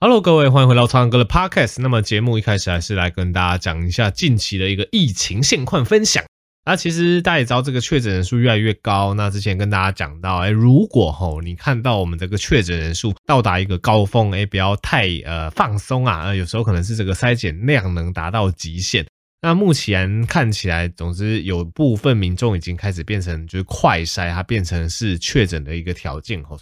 Hello，各位，欢迎回到苍蓝鸽的 Podcast。那么节目一开始还是来跟大家讲一下近期的一个疫情现况分享。那其实大家也知道，这个确诊人数越来越高。那之前跟大家讲到，哎，如果吼你看到我们这个确诊人数到达一个高峰，哎，不要太呃放松啊。呃，有时候可能是这个筛检量能达到极限。那目前看起来，总之有部分民众已经开始变成就是快筛，它变成是确诊的一个条件吼。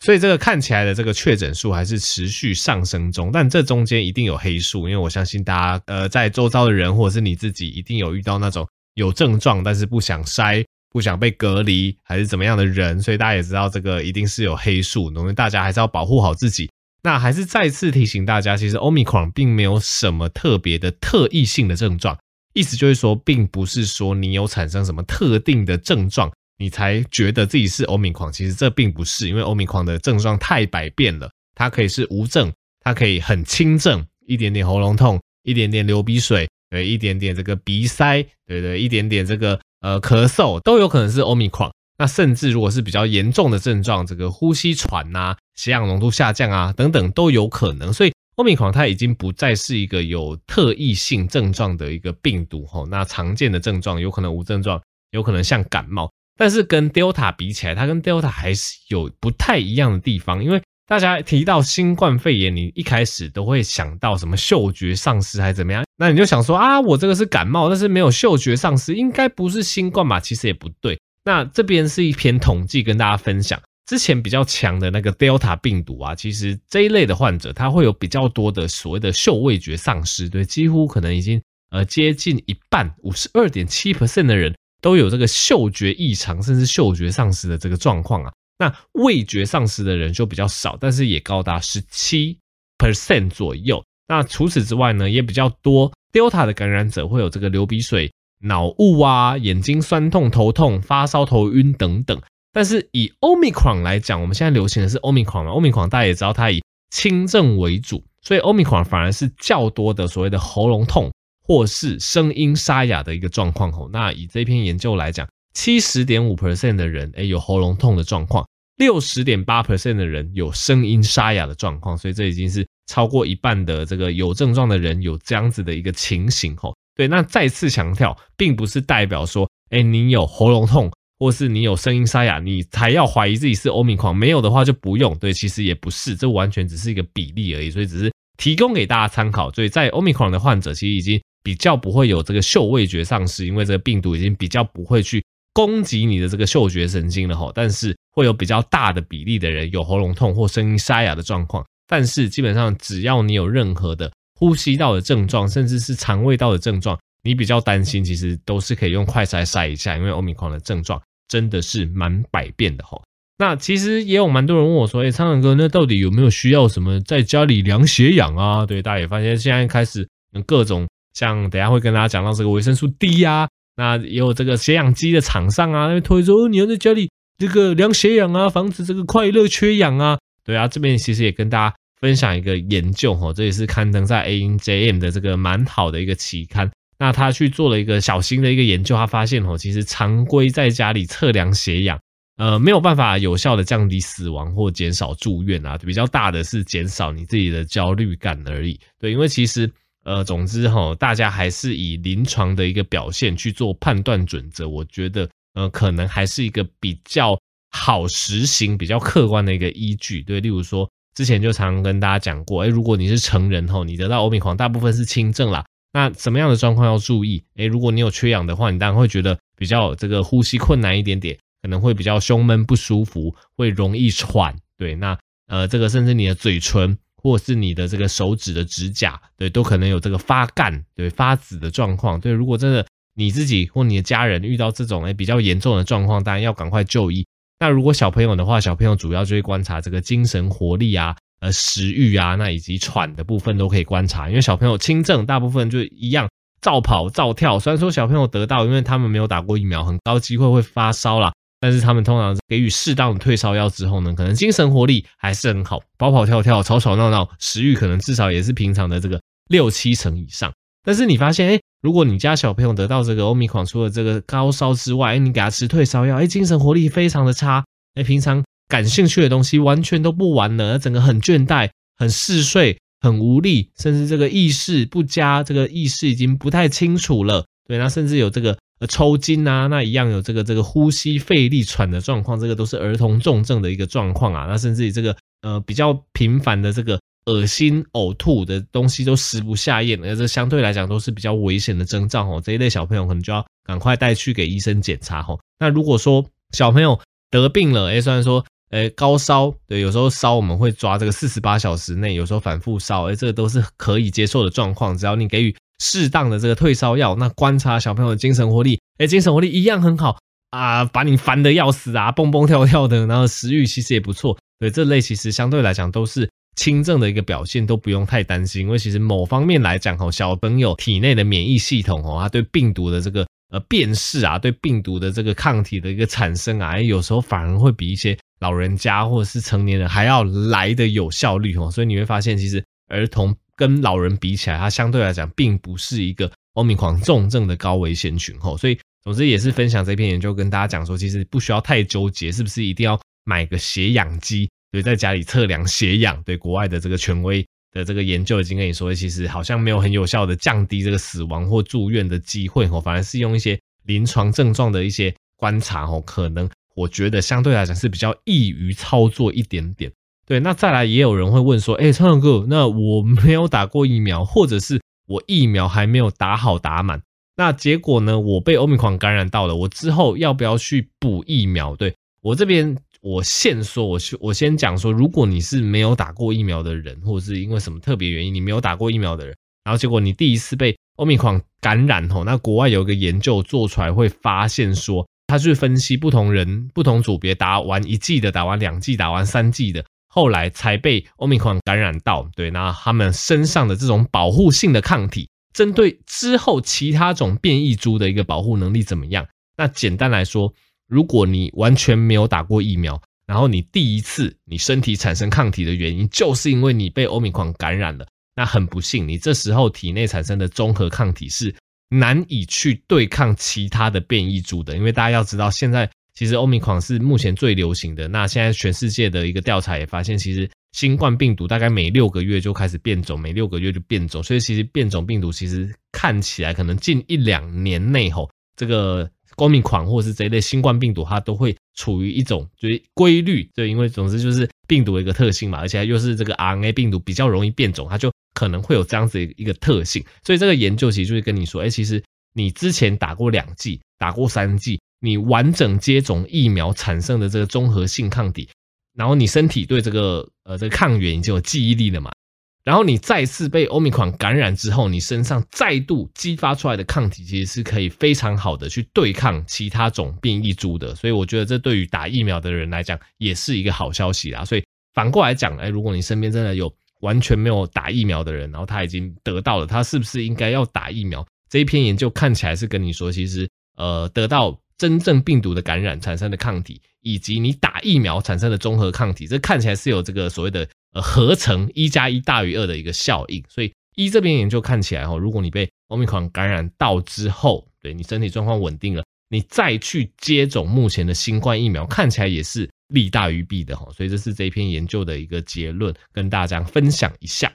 所以这个看起来的这个确诊数还是持续上升中，但这中间一定有黑数，因为我相信大家呃在周遭的人或者是你自己一定有遇到那种有症状但是不想筛、不想被隔离还是怎么样的人，所以大家也知道这个一定是有黑数，我们大家还是要保护好自己。那还是再次提醒大家，其实 Omicron 并没有什么特别的特异性的症状，意思就是说，并不是说你有产生什么特定的症状。你才觉得自己是欧米狂，其实这并不是，因为欧米狂的症状太百变了，它可以是无症，它可以很轻症，一点点喉咙痛，一点点流鼻水，对，一点点这个鼻塞，对对，一点点这个呃咳嗽，都有可能是欧米狂。那甚至如果是比较严重的症状，这个呼吸喘呐，血氧浓度下降啊等等都有可能。所以欧米狂它已经不再是一个有特异性症状的一个病毒吼，那常见的症状有可能无症状，有可能像感冒。但是跟 Delta 比起来，它跟 Delta 还是有不太一样的地方。因为大家提到新冠肺炎，你一开始都会想到什么嗅觉丧失还是怎么样？那你就想说啊，我这个是感冒，但是没有嗅觉丧失，应该不是新冠吧？其实也不对。那这边是一篇统计跟大家分享，之前比较强的那个 Delta 病毒啊，其实这一类的患者，他会有比较多的所谓的嗅味觉丧失，对，几乎可能已经呃接近一半，五十二点七 percent 的人。都有这个嗅觉异常，甚至嗅觉丧失的这个状况啊。那味觉丧失的人就比较少，但是也高达十七 percent 左右。那除此之外呢，也比较多 Delta 的感染者会有这个流鼻水、脑雾啊、眼睛酸痛、头痛、发烧、头晕等等。但是以 Omicron 来讲，我们现在流行的是 Omicron 嘛，Omicron 大家也知道它以轻症为主，所以 Omicron 反而是较多的所谓的喉咙痛。或是声音沙哑的一个状况吼，那以这篇研究来讲，七十点五 percent 的人诶有喉咙痛的状况，六十点八 percent 的人有声音沙哑的状况，所以这已经是超过一半的这个有症状的人有这样子的一个情形吼。对，那再次强调，并不是代表说，诶你有喉咙痛或是你有声音沙哑，你才要怀疑自己是欧米狂，没有的话就不用。对，其实也不是，这完全只是一个比例而已，所以只是提供给大家参考。所以在欧米狂的患者，其实已经。比较不会有这个嗅味觉丧失，因为这个病毒已经比较不会去攻击你的这个嗅觉神经了哈。但是会有比较大的比例的人有喉咙痛或声音沙哑的状况。但是基本上只要你有任何的呼吸道的症状，甚至是肠胃道的症状，你比较担心，其实都是可以用快筛筛一下，因为欧米狂的症状真的是蛮百变的哈。那其实也有蛮多人问我说，哎，苍蓝鸽，那到底有没有需要什么在家里量血氧啊？对，大家也发现现在开始各种。像等下会跟大家讲到这个维生素 D 啊，那也有这个血氧机的厂商啊，那边推说哦你要在家里这个量血氧啊，防止这个快乐缺氧啊。对啊，这边其实也跟大家分享一个研究哈，这也是刊登在 ANJM 的这个蛮好的一个期刊。那他去做了一个小型的一个研究，他发现哦，其实常规在家里测量血氧，呃，没有办法有效的降低死亡或减少住院啊，比较大的是减少你自己的焦虑感而已。对，因为其实。呃，总之哈，大家还是以临床的一个表现去做判断准则，我觉得呃，可能还是一个比较好实行、比较客观的一个依据。对，例如说，之前就常跟大家讲过，哎，如果你是成人哈，你得到欧米狂，大部分是轻症啦。那什么样的状况要注意？哎，如果你有缺氧的话，你当然会觉得比较这个呼吸困难一点点，可能会比较胸闷不舒服，会容易喘。对，那呃，这个甚至你的嘴唇。或是你的这个手指的指甲，对，都可能有这个发干、对发紫的状况。对，如果真的你自己或你的家人遇到这种诶比较严重的状况，当然要赶快就医。那如果小朋友的话，小朋友主要就会观察这个精神活力啊、呃食欲啊，那以及喘的部分都可以观察。因为小朋友轻症，大部分就一样照跑照跳。虽然说小朋友得到，因为他们没有打过疫苗，很高机会会发烧啦。但是他们通常给予适当的退烧药之后呢，可能精神活力还是很好，跑跑跳跳、吵吵闹闹，食欲可能至少也是平常的这个六七成以上。但是你发现，哎，如果你家小朋友得到这个欧米狂，除了这个高烧之外，哎，你给他吃退烧药，哎，精神活力非常的差，哎，平常感兴趣的东西完全都不玩了，整个很倦怠、很嗜睡、很无力，甚至这个意识不佳，这个意识已经不太清楚了。对，那甚至有这个呃抽筋啊，那一样有这个这个呼吸费力喘的状况，这个都是儿童重症的一个状况啊。那甚至于这个呃比较频繁的这个恶心呕吐的东西都食不下咽，而这相对来讲都是比较危险的征兆哦。这一类小朋友可能就要赶快带去给医生检查哦。那如果说小朋友得病了，诶，虽然说。诶，高烧，对，有时候烧我们会抓这个四十八小时内，有时候反复烧，诶，这个都是可以接受的状况。只要你给予适当的这个退烧药，那观察小朋友的精神活力，诶，精神活力一样很好啊，把你烦得要死啊，蹦蹦跳跳的，然后食欲其实也不错。对，这类其实相对来讲都是轻症的一个表现，都不用太担心。因为其实某方面来讲，吼，小朋友体内的免疫系统，哦，他对病毒的这个呃辨识啊，对病毒的这个抗体的一个产生啊，有时候反而会比一些。老人家或者是成年人还要来的有效率哦，所以你会发现，其实儿童跟老人比起来，它相对来讲并不是一个欧米狂重症的高危险群哦。所以，总之也是分享这篇研究，跟大家讲说，其实不需要太纠结，是不是一定要买个血氧机，对，在家里测量血氧？对，国外的这个权威的这个研究已经跟你说，其实好像没有很有效的降低这个死亡或住院的机会哦，反而是用一些临床症状的一些观察哦，可能。我觉得相对来讲是比较易于操作一点点。对，那再来也有人会问说，哎，超强哥，那我 没有打过疫苗，或者是我疫苗还没有打好打满，那结果呢，我被欧米狂感染到了，我之后要不要去补疫苗？对，我这边，我先说，我我先讲说，如果你是没有打过疫苗的人，或者是因为什么特别原因你没有打过疫苗的人，然后结果你第一次被欧米狂感染吼，那国外有一个研究做出来会发现说。他去分析不同人、不同组别打完一剂的、打完两剂、打完三剂的，后来才被欧米狂感染到。对，那他们身上的这种保护性的抗体，针对之后其他种变异株的一个保护能力怎么样？那简单来说，如果你完全没有打过疫苗，然后你第一次你身体产生抗体的原因，就是因为你被欧米狂感染了，那很不幸，你这时候体内产生的综合抗体是。难以去对抗其他的变异株的，因为大家要知道，现在其实欧米狂是目前最流行的。那现在全世界的一个调查也发现，其实新冠病毒大概每六个月就开始变种，每六个月就变种，所以其实变种病毒其实看起来可能近一两年内吼，这个欧米狂或是这一类新冠病毒，它都会处于一种就是规律，对，因为总之就是病毒的一个特性嘛，而且又是这个 RNA 病毒比较容易变种，它就。可能会有这样子一个特性，所以这个研究其实就是跟你说，哎，其实你之前打过两剂、打过三剂，你完整接种疫苗产生的这个综合性抗体，然后你身体对这个呃这个抗原已经有记忆力了嘛，然后你再次被欧米款感染之后，你身上再度激发出来的抗体，其实是可以非常好的去对抗其他种变异株的，所以我觉得这对于打疫苗的人来讲也是一个好消息啦。所以反过来讲，哎，如果你身边真的有。完全没有打疫苗的人，然后他已经得到了，他是不是应该要打疫苗？这一篇研究看起来是跟你说，其实呃，得到真正病毒的感染产生的抗体，以及你打疫苗产生的综合抗体，这看起来是有这个所谓的呃合成一加一大于二的一个效应。所以一这边研究看起来哈，如果你被奥密克戎感染到之后，对你身体状况稳定了，你再去接种目前的新冠疫苗，看起来也是。利大于弊的哈，所以这是这一篇研究的一个结论，跟大家分享一下。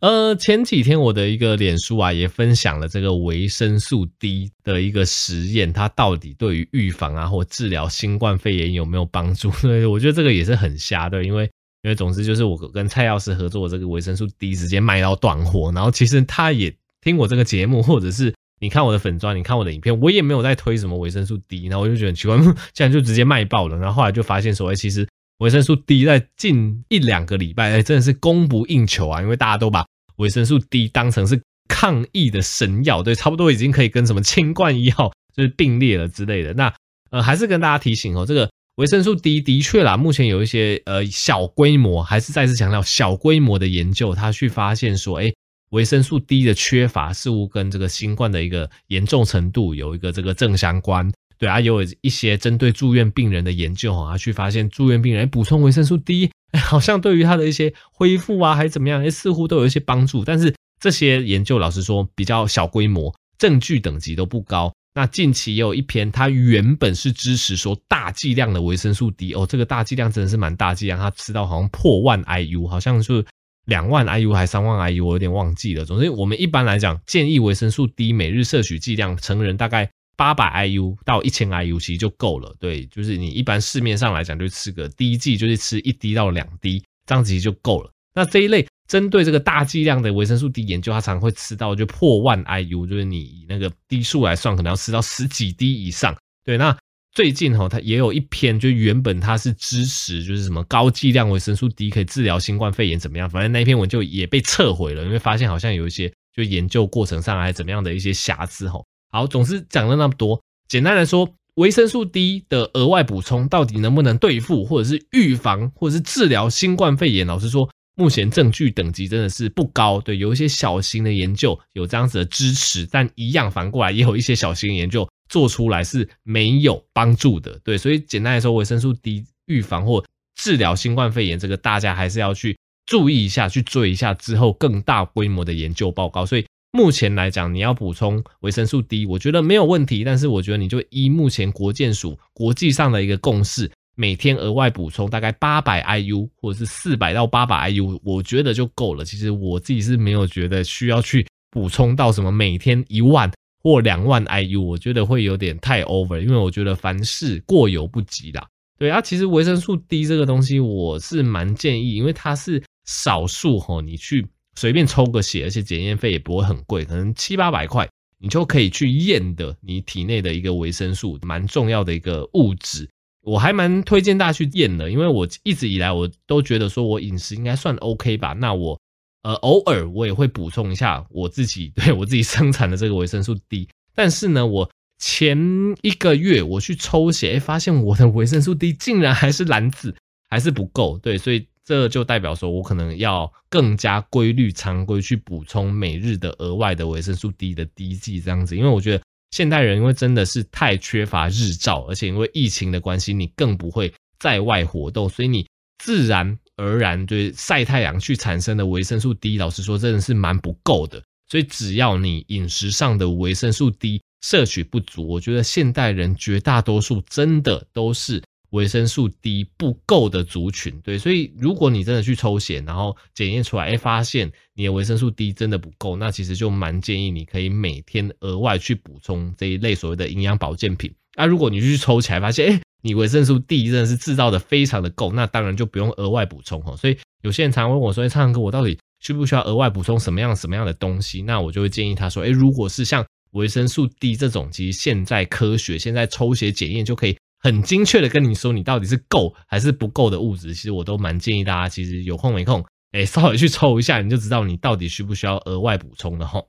呃前几天我的一个脸书啊也分享了这个维生素 D 的一个实验，它到底对于预防啊或治疗新冠肺炎有没有帮助？对，我觉得这个也是很瞎的，因为因为总之就是我跟蔡药师合作这个维生素 D 直接卖到断货，然后其实他也听我这个节目，或者是。你看我的粉砖，你看我的影片，我也没有在推什么维生素 D，然后我就觉得很奇怪，竟然就直接卖爆了。然后后来就发现说，哎，其实维生素 D 在近一两个礼拜，哎，真的是供不应求啊，因为大家都把维生素 D 当成是抗疫的神药，对，差不多已经可以跟什么清冠一号就是并列了之类的。那呃，还是跟大家提醒哦，这个维生素 D 的确啦，目前有一些呃小规模，还是再次强调小规模的研究，他去发现说，哎。维生素 D 的缺乏似乎跟这个新冠的一个严重程度有一个这个正相关，对啊，也有一些针对住院病人的研究啊，去发现住院病人补充维生素 D，好像对于他的一些恢复啊，还是怎么样，似乎都有一些帮助。但是这些研究老实说比较小规模，证据等级都不高。那近期也有一篇，它原本是支持说大剂量的维生素 D 哦，这个大剂量真的是蛮大剂量，它吃到好像破万 IU，好像是两万 IU 还三万 IU，我有点忘记了。总之，我们一般来讲建议维生素 D 每日摄取剂量，成人大概八百 IU 到一千 IU 其实就够了。对，就是你一般市面上来讲就吃个第一剂就是吃一滴到两滴，这样子就够了。那这一类。针对这个大剂量的维生素 D 研究，它常常会吃到就破万 IU，就是你以那个滴数来算，可能要吃到十几滴以上。对，那最近哈，它也有一篇，就原本它是支持就是什么高剂量维生素 D 可以治疗新冠肺炎怎么样？反正那篇文就也被撤回了，因为发现好像有一些就研究过程上还怎么样的一些瑕疵哈。好，总之讲了那么多，简单来说，维生素 D 的额外补充到底能不能对付，或者是预防，或者是治疗新冠肺炎？老实说。目前证据等级真的是不高，对，有一些小型的研究有这样子的支持，但一样反过来也有一些小型研究做出来是没有帮助的，对，所以简单来说，维生素 D 预防或治疗新冠肺炎，这个大家还是要去注意一下，去追一下之后更大规模的研究报告。所以目前来讲，你要补充维生素 D，我觉得没有问题，但是我觉得你就依目前国健署国际上的一个共识。每天额外补充大概八百 IU 或者是四百到八百 IU，我觉得就够了。其实我自己是没有觉得需要去补充到什么每天一万或两万 IU，我觉得会有点太 over，因为我觉得凡事过犹不及啦。对啊，其实维生素 D 这个东西我是蛮建议，因为它是少数吼，你去随便抽个血，而且检验费也不会很贵，可能七八百块，你就可以去验的你体内的一个维生素，蛮重要的一个物质。我还蛮推荐大家去验的，因为我一直以来我都觉得说我饮食应该算 OK 吧。那我呃偶尔我也会补充一下我自己对我自己生产的这个维生素 D。但是呢，我前一个月我去抽血，发现我的维生素 D 竟然还是蓝字，还是不够。对，所以这就代表说我可能要更加规律、常规去补充每日的额外的维生素 D 的滴剂这样子，因为我觉得。现代人因为真的是太缺乏日照，而且因为疫情的关系，你更不会在外活动，所以你自然而然对晒太阳去产生的维生素 D，老实说真的是蛮不够的。所以只要你饮食上的维生素 D 摄取不足，我觉得现代人绝大多数真的都是。维生素 D 不够的族群，对，所以如果你真的去抽血，然后检验出来，哎，发现你的维生素 D 真的不够，那其实就蛮建议你可以每天额外去补充这一类所谓的营养保健品。那如果你去抽起来发现，哎，你维生素 D 真的是制造的非常的够，那当然就不用额外补充哈。所以有些人常问我说，哎，苍哥，我到底需不需要额外补充什么样什么样的东西？那我就会建议他说，哎，如果是像维生素 D 这种，其实现在科学现在抽血检验就可以。很精确的跟你说，你到底是够还是不够的物质，其实我都蛮建议大家，其实有空没空，哎，稍微去抽一下，你就知道你到底需不需要额外补充的哈。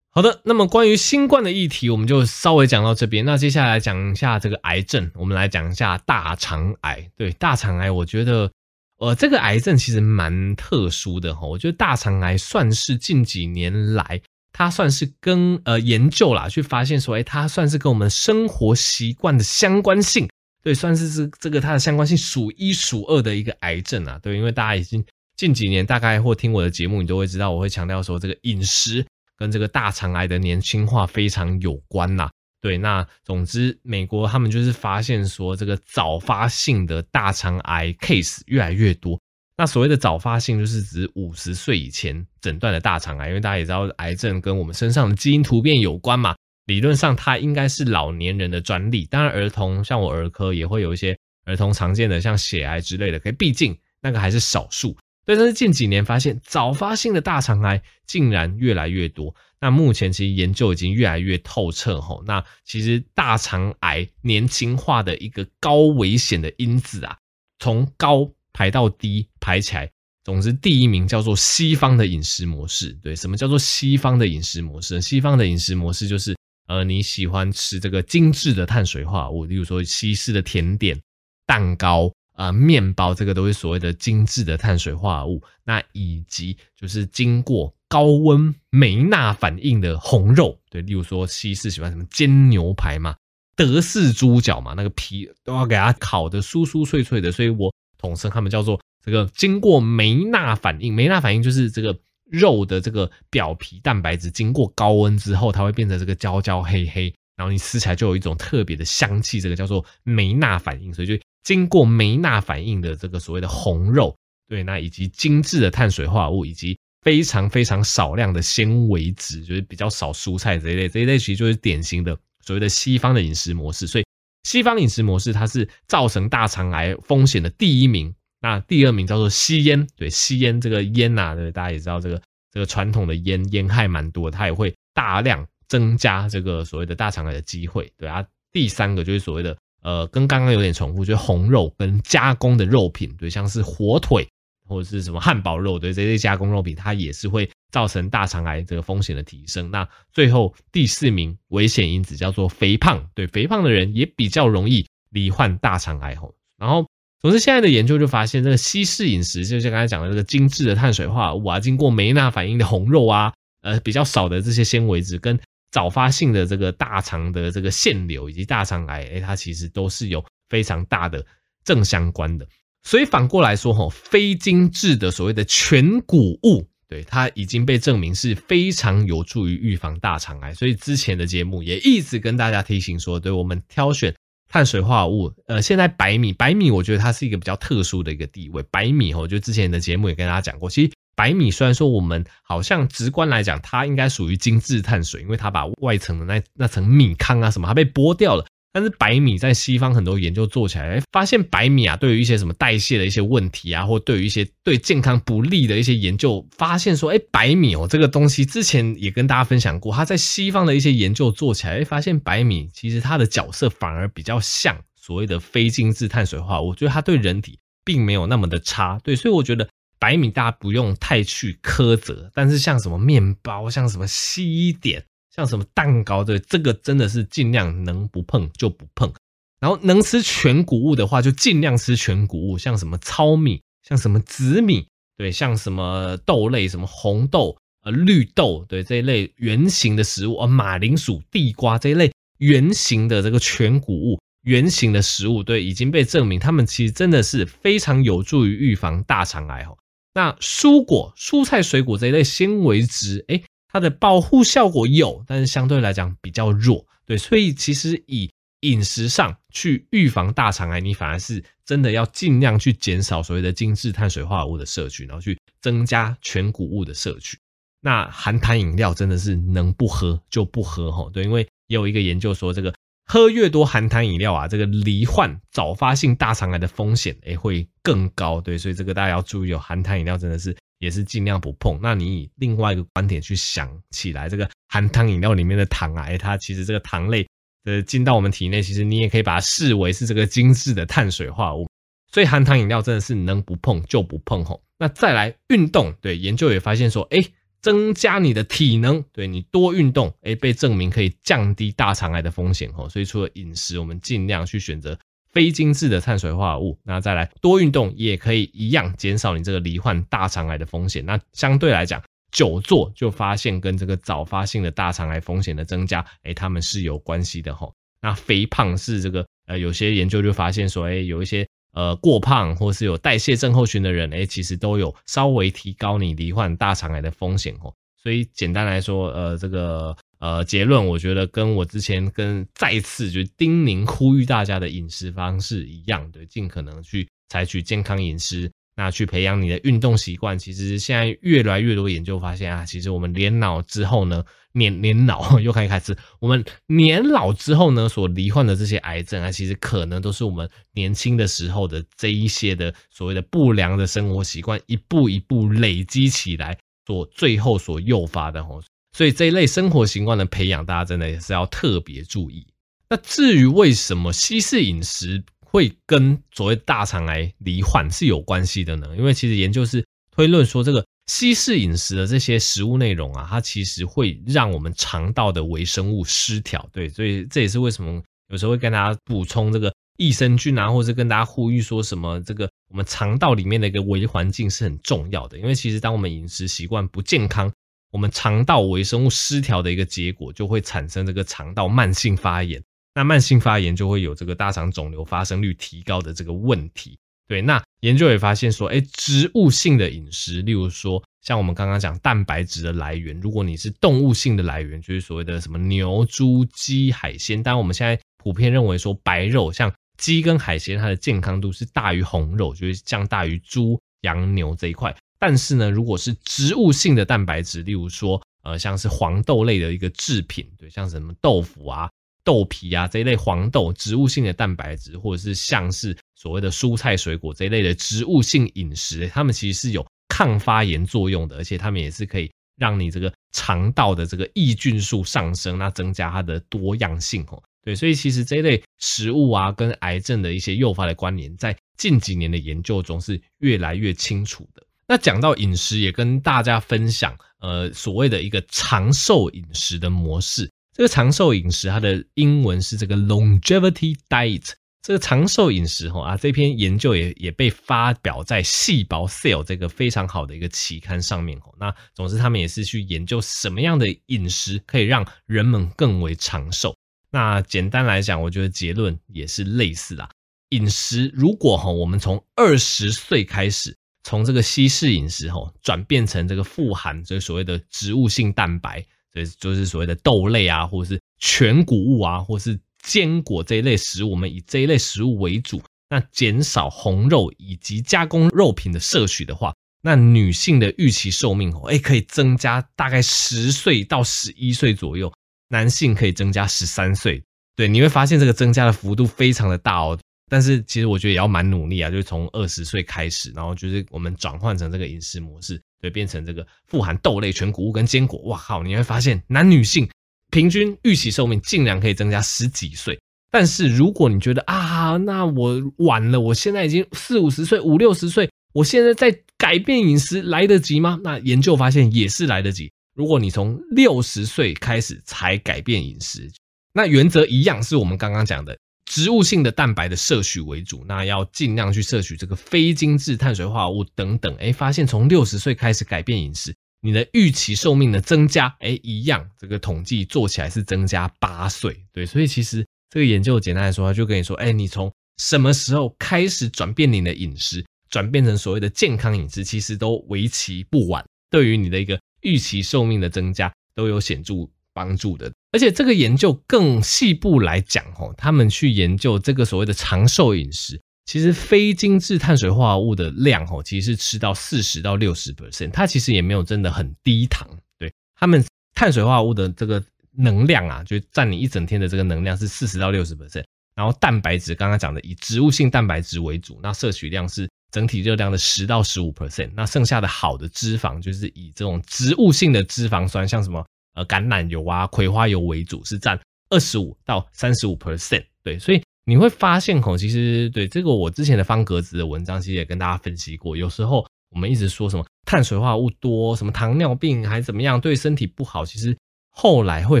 好的，那么关于新冠的议题，我们就稍微讲到这边。那接下来讲一下这个癌症，我们来讲一下大肠癌。对，大肠癌，我觉得，呃，这个癌症其实蛮特殊的哈。我觉得大肠癌算是近几年来。它算是跟呃研究啦，去发现说，哎，它算是跟我们生活习惯的相关性，对，算是是这个它的相关性数一数二的一个癌症啊，对，因为大家已经近几年大概或听我的节目，你都会知道，我会强调说这个饮食跟这个大肠癌的年轻化非常有关呐，对，那总之美国他们就是发现说，这个早发性的大肠癌 case 越来越多。那所谓的早发性，就是指五十岁以前诊断的大肠癌，因为大家也知道，癌症跟我们身上的基因突变有关嘛。理论上，它应该是老年人的专利。当然，儿童像我儿科也会有一些儿童常见的，像血癌之类的。可毕竟那个还是少数。对，但是近几年发现，早发性的大肠癌竟然越来越多。那目前其实研究已经越来越透彻吼。那其实大肠癌年轻化的一个高危险的因子啊，从高。排到低排起来，总之第一名叫做西方的饮食模式。对，什么叫做西方的饮食模式？西方的饮食模式就是，呃，你喜欢吃这个精致的碳水化合物，例如说西式的甜点、蛋糕啊、呃、面包，这个都是所谓的精致的碳水化合物。那以及就是经过高温梅纳反应的红肉，对，例如说西式喜欢什么煎牛排嘛、德式猪脚嘛，那个皮都要给它烤得酥酥脆脆的，所以我。统称他们叫做这个经过梅纳反应，梅纳反应就是这个肉的这个表皮蛋白质经过高温之后，它会变成这个焦焦黑黑，然后你吃起来就有一种特别的香气，这个叫做梅纳反应，所以就经过梅纳反应的这个所谓的红肉，对，那以及精致的碳水化合物，以及非常非常少量的纤维质，就是比较少蔬菜这一类，这一类其实就是典型的所谓的西方的饮食模式。所以西方饮食模式它是造成大肠癌风险的第一名，那第二名叫做吸烟，对，吸烟这个烟呐、啊，对，大家也知道这个这个传统的烟烟害蛮多，它也会大量增加这个所谓的大肠癌的机会，对啊。第三个就是所谓的呃，跟刚刚有点重复，就是红肉跟加工的肉品，对，像是火腿或者是什么汉堡肉，对，这些加工肉品它也是会造成大肠癌这个风险的提升。那最后第四名危险因子叫做肥胖，对，肥胖的人也比较容易罹患大肠癌吼。然后，总之现在的研究就发现，这个西式饮食，就像刚才讲的这个精致的碳水化合物啊，经过梅纳反应的红肉啊，呃，比较少的这些纤维质跟早发性的这个大肠的这个腺瘤以及大肠癌，哎，它其实都是有非常大的正相关的。所以反过来说，哈，非精致的所谓的全谷物，对，它已经被证明是非常有助于预防大肠癌。所以之前的节目也一直跟大家提醒说，对我们挑选碳水化合物，呃，现在白米，白米我觉得它是一个比较特殊的一个地位。白米，哈，就之前的节目也跟大家讲过，其实。白米虽然说我们好像直观来讲，它应该属于精致碳水，因为它把外层的那那层米糠啊什么，它被剥掉了。但是白米在西方很多研究做起来，发现白米啊，对于一些什么代谢的一些问题啊，或对于一些对健康不利的一些研究，发现说，哎，白米哦这个东西，之前也跟大家分享过，它在西方的一些研究做起来，发现白米其实它的角色反而比较像所谓的非精致碳水化合物，我觉得它对人体并没有那么的差。对，所以我觉得。白米大家不用太去苛责，但是像什么面包，像什么西点，像什么蛋糕，对，这个真的是尽量能不碰就不碰。然后能吃全谷物的话，就尽量吃全谷物，像什么糙米，像什么紫米，对，像什么豆类，什么红豆、呃绿豆，对这一类圆形的食物，呃马铃薯、地瓜这一类圆形的这个全谷物。圆形的食物，对，已经被证明，它们其实真的是非常有助于预防大肠癌哦。那蔬果、蔬菜、水果这一类纤维质，诶，它的保护效果有，但是相对来讲比较弱，对，所以其实以饮食上去预防大肠癌，你反而是真的要尽量去减少所谓的精致碳水化合物的摄取，然后去增加全谷物的摄取。那含糖饮料真的是能不喝就不喝哈，对，因为也有一个研究说这个。喝越多含糖饮料啊，这个罹患早发性大肠癌的风险诶会更高，对，所以这个大家要注意哦。含糖饮料真的是也是尽量不碰。那你以另外一个观点去想起来，这个含糖饮料里面的糖啊，诶它其实这个糖类呃进到我们体内，其实你也可以把它视为是这个精致的碳水化合物。所以含糖饮料真的是能不碰就不碰吼。那再来运动，对，研究也发现说，诶增加你的体能，对你多运动，诶，被证明可以降低大肠癌的风险哦。所以除了饮食，我们尽量去选择非精致的碳水化合物。那再来多运动，也可以一样减少你这个罹患大肠癌的风险。那相对来讲，久坐就发现跟这个早发性的大肠癌风险的增加，诶，他们是有关系的吼。那肥胖是这个呃，有些研究就发现说，诶，有一些。呃，过胖或是有代谢症候群的人，诶，其实都有稍微提高你罹患大肠癌的风险哦。所以简单来说，呃，这个呃结论，我觉得跟我之前跟再次就叮咛呼吁大家的饮食方式一样，对，尽可能去采取健康饮食。那去培养你的运动习惯，其实现在越来越多研究发现啊，其实我们年老之后呢，年年老 又开始开始，我们年老之后呢，所罹患的这些癌症啊，其实可能都是我们年轻的时候的这一些的所谓的不良的生活习惯，一步一步累积起来，所最后所诱发的吼。所以这一类生活习惯的培养，大家真的也是要特别注意。那至于为什么西式饮食，会跟所谓大肠癌罹患是有关系的呢？因为其实研究是推论说，这个西式饮食的这些食物内容啊，它其实会让我们肠道的微生物失调。对，所以这也是为什么有时候会跟大家补充这个益生菌啊，或者跟大家呼吁说什么这个我们肠道里面的一个微环境是很重要的。因为其实当我们饮食习惯不健康，我们肠道微生物失调的一个结果，就会产生这个肠道慢性发炎。那慢性发炎就会有这个大肠肿瘤发生率提高的这个问题。对，那研究也发现说，哎，植物性的饮食，例如说像我们刚刚讲蛋白质的来源，如果你是动物性的来源，就是所谓的什么牛、猪、鸡、海鲜。当然，我们现在普遍认为说白肉，像鸡跟海鲜，它的健康度是大于红肉，就是降大于猪、羊、牛这一块。但是呢，如果是植物性的蛋白质，例如说，呃，像是黄豆类的一个制品，对，像什么豆腐啊、豆皮啊这一类黄豆植物性的蛋白质，或者是像是所谓的蔬菜水果这一类的植物性饮食，它们其实是有抗发炎作用的，而且它们也是可以让你这个肠道的这个益菌数上升，那增加它的多样性哦。对，所以其实这一类食物啊，跟癌症的一些诱发的关联，在近几年的研究中是越来越清楚的。那讲到饮食，也跟大家分享，呃，所谓的一个长寿饮食的模式。这个长寿饮食，它的英文是这个 longevity diet。这个长寿饮食，哈啊，这篇研究也也被发表在《细胞 Cell》这个非常好的一个期刊上面。哈，那总之他们也是去研究什么样的饮食可以让人们更为长寿。那简单来讲，我觉得结论也是类似啦。饮食如果哈，我们从二十岁开始。从这个西式饮食吼转变成这个富含这所谓的植物性蛋白，所以就是所谓的豆类啊，或者是全谷物啊，或是坚果这一类食物，我们以这一类食物为主。那减少红肉以及加工肉品的摄取的话，那女性的预期寿命哦，哎，可以增加大概十岁到十一岁左右，男性可以增加十三岁。对，你会发现这个增加的幅度非常的大哦。但是其实我觉得也要蛮努力啊，就是从二十岁开始，然后就是我们转换成这个饮食模式，对，变成这个富含豆类、全谷物跟坚果。哇靠，你会发现男女性平均预期寿命竟然可以增加十几岁。但是如果你觉得啊，那我晚了，我现在已经四五十岁、五六十岁，我现在在改变饮食来得及吗？那研究发现也是来得及。如果你从六十岁开始才改变饮食，那原则一样是我们刚刚讲的。植物性的蛋白的摄取为主，那要尽量去摄取这个非精制碳水化合物等等。哎，发现从六十岁开始改变饮食，你的预期寿命的增加，哎，一样，这个统计做起来是增加八岁。对，所以其实这个研究简单来说，就跟你说，哎，你从什么时候开始转变你的饮食，转变成所谓的健康饮食，其实都为期不晚，对于你的一个预期寿命的增加都有显著帮助的。而且这个研究更细部来讲，吼，他们去研究这个所谓的长寿饮食，其实非精制碳水化合物的量，吼，其实是吃到四十到六十 percent，它其实也没有真的很低糖。对，他们碳水化合物的这个能量啊，就占你一整天的这个能量是四十到六十 percent，然后蛋白质刚刚讲的以植物性蛋白质为主，那摄取量是整体热量的十到十五 percent，那剩下的好的脂肪就是以这种植物性的脂肪酸，像什么。呃，橄榄油啊，葵花油为主，是占二十五到三十五 percent。对，所以你会发现吼，其实对这个我之前的方格子的文章，其实也跟大家分析过。有时候我们一直说什么碳水化合物多，什么糖尿病还怎么样，对身体不好。其实后来会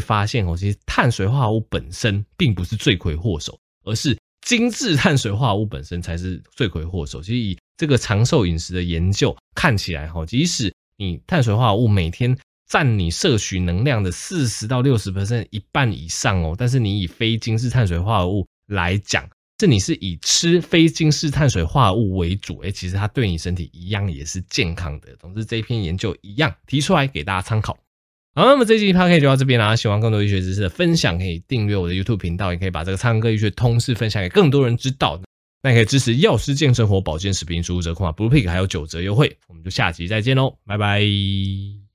发现哦，其实碳水化合物本身并不是罪魁祸首，而是精致碳水化合物本身才是罪魁祸首。其实以这个长寿饮食的研究看起来哈，即使你碳水化合物每天占你摄取能量的四十到六十 percent 一半以上哦，但是你以非精制碳水化合物来讲，是你是以吃非精制碳水化合物为主，诶，其实它对你身体一样也是健康的。总之这篇研究一样提出来给大家参考。好，那么这期 p o d 就到这边啦。喜欢更多医学知识的分享，可以订阅我的 YouTube 频道，也可以把这个苍蓝鸽医学通识分享给更多人知道。那也可以支持药师健生活保健食品输入折扣码 Bluepig 还有九折优惠。我们就下期再见喽，拜拜。